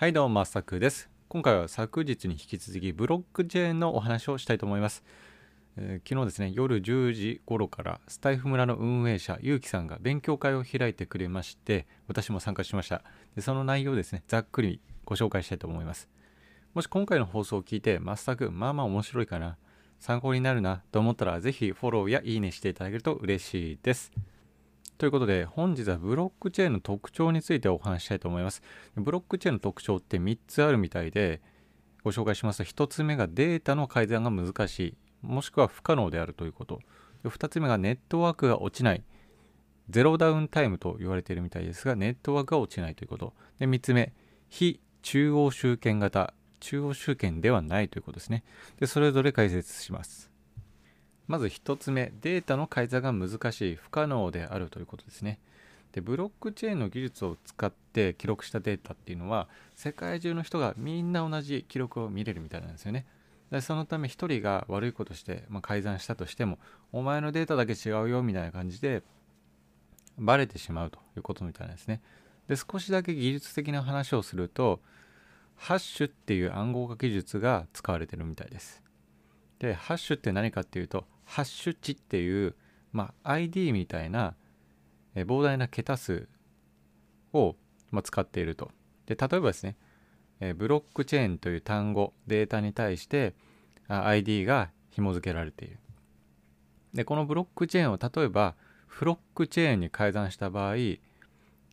はいどうも、まさくです。今回は昨日に引き続きブロックチェーンのお話をしたいと思います。えー昨日ですね、夜10時頃からスタイフ村の運営者、ゆうきさんが勉強会を開いてくれまして、私も参加しました。でその内容ですね、ざっくりご紹介したいと思います。もし今回の放送を聞いて、まっさくまあまあ面白いかな、参考になるなと思ったら、ぜひフォローやいいねしていただけると嬉しいです。ということで本日はブロックチェーンの特徴についてお話ししたいと思います。ブロックチェーンの特徴って3つあるみたいでご紹介しますと1つ目がデータの改ざんが難しいもしくは不可能であるということ。2つ目がネットワークが落ちないゼロダウンタイムと言われているみたいですがネットワークが落ちないということ。で3つ目非中央集権型中央集権ではないということですね。でそれぞれ解説します。まず1つ目、データの改ざんが難しい、不可能であるということですね。で、ブロックチェーンの技術を使って記録したデータっていうのは、世界中の人がみんな同じ記録を見れるみたいなんですよね。でそのため1人が悪いことして、まあ、改ざんしたとしても、お前のデータだけ違うよみたいな感じで、バレてしまうということみたいなんですね。で、少しだけ技術的な話をすると、ハッシュっていう暗号化技術が使われてるみたいです。で、ハッシュって何かっていうと、ハッシュ値っていう、まあ、ID みたいな、え膨大な桁数を、まあ、使っていると。で、例えばですね、えブロックチェーンという単語、データに対してあ ID が紐付けられている。で、このブロックチェーンを例えば、フロックチェーンに改ざんした場合、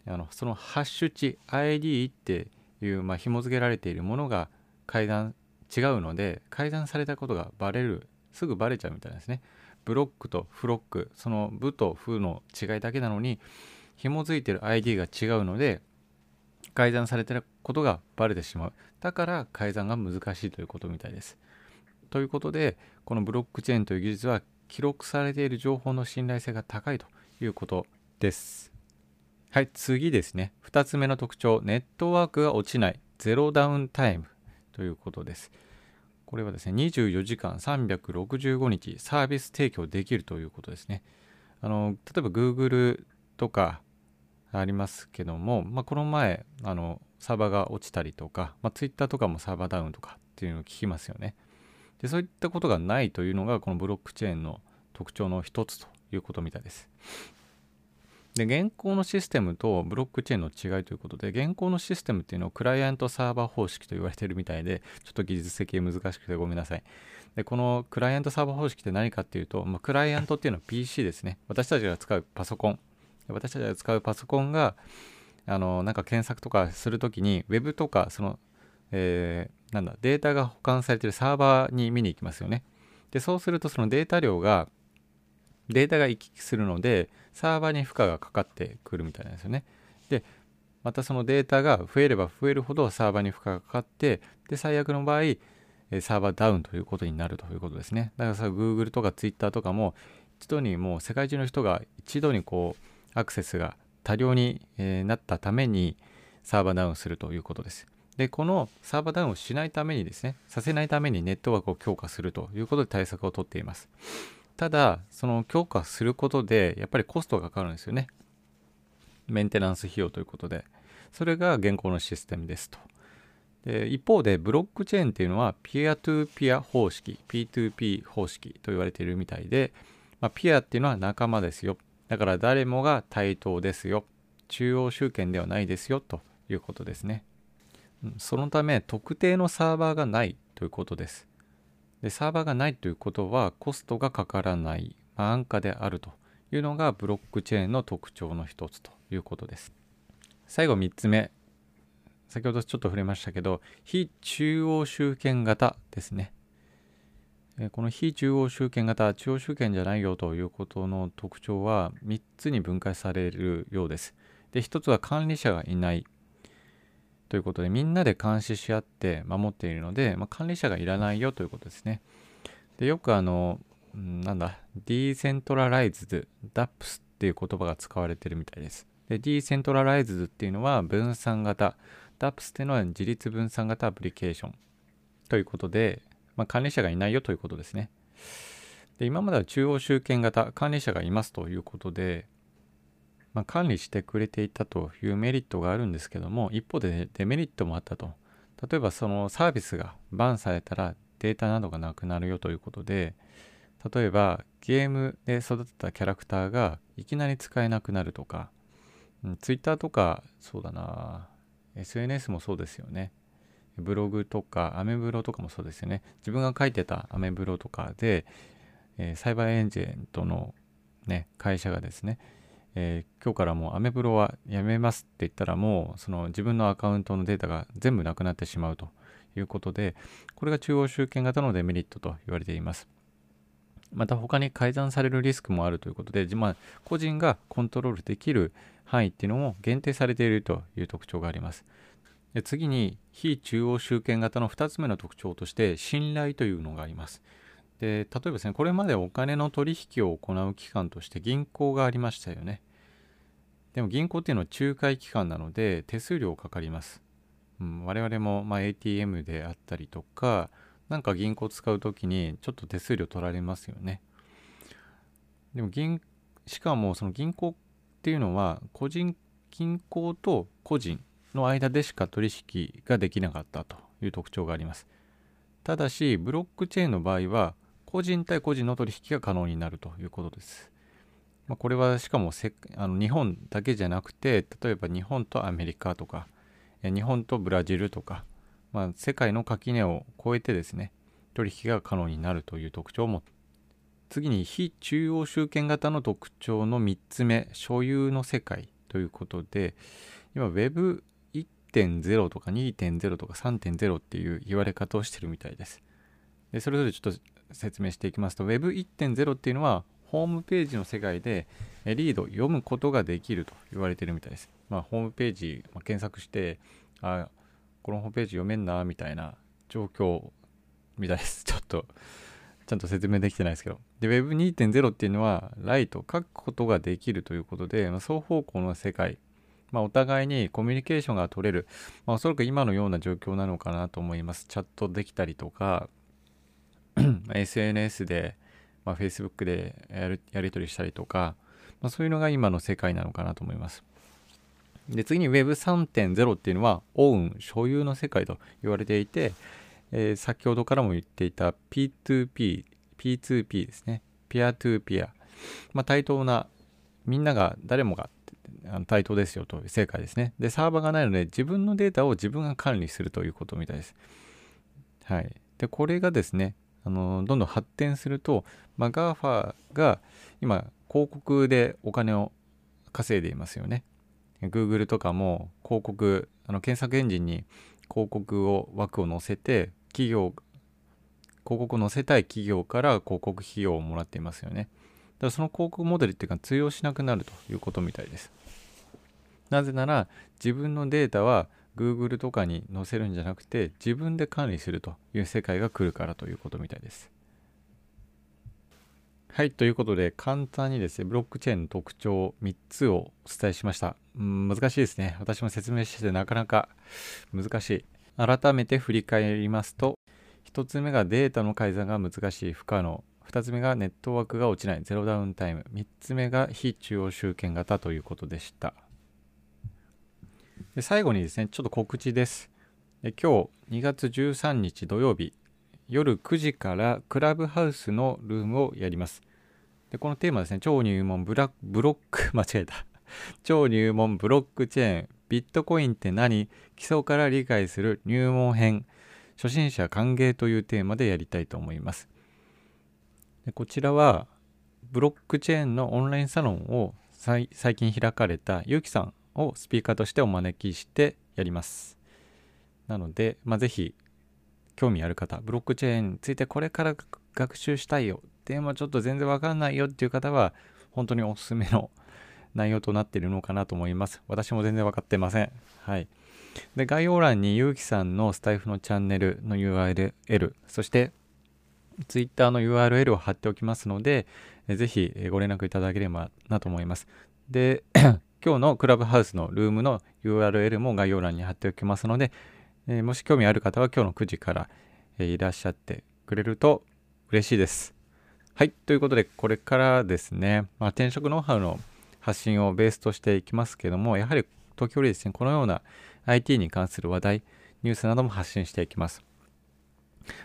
あのそのハッシュ値 ID っていう、まあ、紐付けられているものが改ざん違うので改ざんされたことがバレるすぐバレちゃうみたいですね。ブロックとフロックその部とフの違いだけなのに紐付いてる ID が違うので改ざんされてることがバレてしまう。だから改ざんが難しいということみたいです。ということでこのブロックチェーンという技術は記録されている情報の信頼性が高いということです。はい次ですね。2つ目の特徴ネットワークが落ちない。ゼロダウンタイムということです。これはですね24時間365日サービス提供できるということですね。あの例えば Google とかありますけども、まあ、この前あのサーバーが落ちたりとか、まあ、Twitter とかもサーバーダウンとかっていうのを聞きますよね。でそういったことがないというのがこのブロックチェーンの特徴の一つということみたいです。で現行のシステムとブロックチェーンの違いということで現行のシステムっていうのをクライアントサーバー方式と言われてるみたいでちょっと技術的に難しくてごめんなさい。でこのクライアントサーバー方式って何かっていうと、まあ、クライアントっていうのは PC ですね。私たちが使うパソコン。私たちが使うパソコンがあのなんか検索とかするときに Web とかその、えーなんだデータが保管されてるサーバーに見に行きますよね。でそうするとそのデータ量がデータが行き来するのでサーバーに負荷がかかってくるみたいなんですよね。でまたそのデータが増えれば増えるほどサーバーに負荷がかかってで最悪の場合サーバーダウンということになるということですね。だからさ Google とか Twitter とかも一度にもう世界中の人が一度にこうアクセスが多量に、なったためにサーバーダウンするということです。でこのサーバーダウンをしないためにですねさせないためにネットワークを強化するということで対策をとっています。ただその強化することでやっぱりコストがかかるんですよね。メンテナンス費用ということで。それが現行のシステムですと。で一方でブロックチェーンっていうのはピアトゥーピア方式 P2P 方式と言われているみたいで、まあ、ピアっていうのは仲間ですよ。だから誰もが対等ですよ。中央集権ではないですよということですね。そのため特定のサーバーがないということです。でサーバーがないということはコストがかからない、まあ安価であるというのがブロックチェーンの特徴の一つということです。最後3つ目。先ほどちょっと触れましたけど非中央集権型ですね。この非中央集権型中央集権じゃないよということの特徴は3つに分解されるようです。で1つは管理者がいないということでみんなで監視し合って守っているので、まあ、管理者がいらないよということですね。でよくあのなんだディーセントラライズド DAPS っていう言葉が使われてるみたいです。でディーセントラライズドっていうのは分散型 DAPS っていうのは自立分散型アプリケーション。ということで、まあ、管理者がいないよということですね。で今までは中央集権型管理者がいますということでまあ、管理してくれていたというメリットがあるんですけども一方でデメリットもあったと。例えばそのサービスがバンされたらデータなどがなくなるよということで例えばゲームで育てたキャラクターがいきなり使えなくなるとか、うん、Twitter とかそうだな SNS もそうですよね。ブログとかアメブロとかもそうですよね。自分が書いてたアメブロとかで、えー、サイバーエージェントの、ね、会社がですね、えー、今日からもうアメブロはやめますって言ったらもうその自分のアカウントのデータが全部なくなってしまうということでこれが中央集権型のデメリットと言われていますまた他に改ざんされるリスクもあるということで、まあ、個人がコントロールできる範囲っていうのも限定されているという特徴があります。で次に非中央集権型の2つ目の特徴として信頼というのがあります。で例えばですねこれまでお金の取引を行う機関として銀行がありましたよね。でも銀行っていうのは仲介機関なので手数料かかります。うん、我々もま ATM であったりとかなんか銀行使う時にちょっと手数料取られますよね。でも銀、しかもその銀行っていうのは個人、銀行と個人の間でしか取引ができなかったという特徴があります。ただし、ブロックチェーンの場合は個人対個人の取引が可能になるということです。まあ、これはしかもせあの日本だけじゃなくて、例えば日本とアメリカとか、日本とブラジルとか、まあ、世界の垣根を越えてですね取引が可能になるという特徴も次に非中央集権型の特徴の3つ目所有の世界ということで今 Web1.0 とか2.0とか3.0っていう言われ方をしてるみたいです。でそれぞれちょっと説明していきますと Web1.0 っていうのはホームページの世界でリード読むことができると言われてるみたいです。まあ、ホームページ、ま、検索してあこのホームページ読めんなみたいな状況みたいです。ちょっとちゃんと説明できてないですけど。で、Web2.0 っていうのは、ライト書くことができるということで、まあ、双方向の世界、まあ、お互いにコミュニケーションが取れる、まあ、おそらく今のような状況なのかなと思います。チャットできたりとか、SNS で、まあ、Facebook でやるやり取りしたりとか、まあ、そういうのが今の世界なのかなと思います。で次に Web3.0 っていうのはオウン所有の世界と言われていて、えー、先ほどからも言っていた P2P P2P ですねピアトゥーピア、まあ、対等なみんなが誰もが対等ですよという世界ですね。でサーバーがないので自分のデータを自分が管理するということみたいです。はい。でこれがですねあのどんどん発展すると、まあ、GAFA が今広告でお金を稼いでいますよね Google とかも広告あの検索エンジンに広告を枠を載せて企業広告を載せたい企業から広告費用をもらっていますよね。だからその広告モデルっていうか通用しなくなるということみたいです。なぜなら自分のデータは Google とかに載せるんじゃなくて自分で管理するという世界が来るからということみたいです。はい、ということで簡単にですね、ブロックチェーンの特徴3つをお伝えしました。うん、難しいですね。私も説明しててなかなか難しい。改めて振り返りますと、1つ目がデータの改ざんが難しい、不可能。2つ目がネットワークが落ちない、ゼロダウンタイム。3つ目が非中央集権型ということでした。で最後にですね、ちょっと告知です。で今日2月13日土曜日、夜9時からクラブハウスのルームをやります。でこのテーマですね、超入門ブラブロック、間違えた。超入門ブロックチェーン、ビットコインって何？基礎から理解する入門編、初心者歓迎というテーマでやりたいと思います。でこちらは、ブロックチェーンのオンラインサロンを最近開かれたゆうきさんをスピーカーとしてお招きしてやります。なので、まあ、ぜひ興味ある方、ブロックチェーンについてこれから学習したいよ、でもちょっと全然わかんないよっていう方は、本当におすすめの内容となっているのかなと思います。私も全然わかってません。はい。で、概要欄にゆうきさんのスタイフのチャンネルの URL、そして Twitter の URL を貼っておきますので、ぜひご連絡いただければなと思います。で、今日のクラブハウスのルームの URL も概要欄に貼っておきますので、えー、もし興味ある方は今日の9時から、えー、いらっしゃってくれると嬉しいです。はい。ということで、これからですね、まあ、転職ノウハウの発信をベースとしていきますけども、やはり時折ですね、このような IT に関する話題、ニュースなども発信していきます。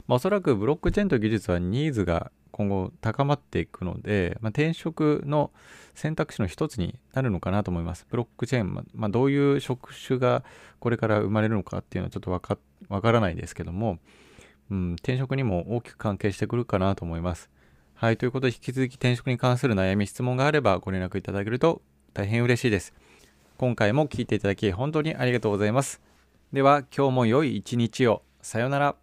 まあ、おそらくブロックチェーンと技術はニーズが今後高まっていくので、まあ、転職の選択肢の一つになるのかなと思います。ブロックチェーン、まあ、どういう職種がこれから生まれるのかっていうのはちょっとわかからないですけども、うん、転職にも大きく関係してくるかなと思います。はい、ということで引き続き転職に関する悩み、質問があればご連絡いただけると大変嬉しいです。今回も聞いていただき本当にありがとうございます。では今日も良い一日を。さようなら。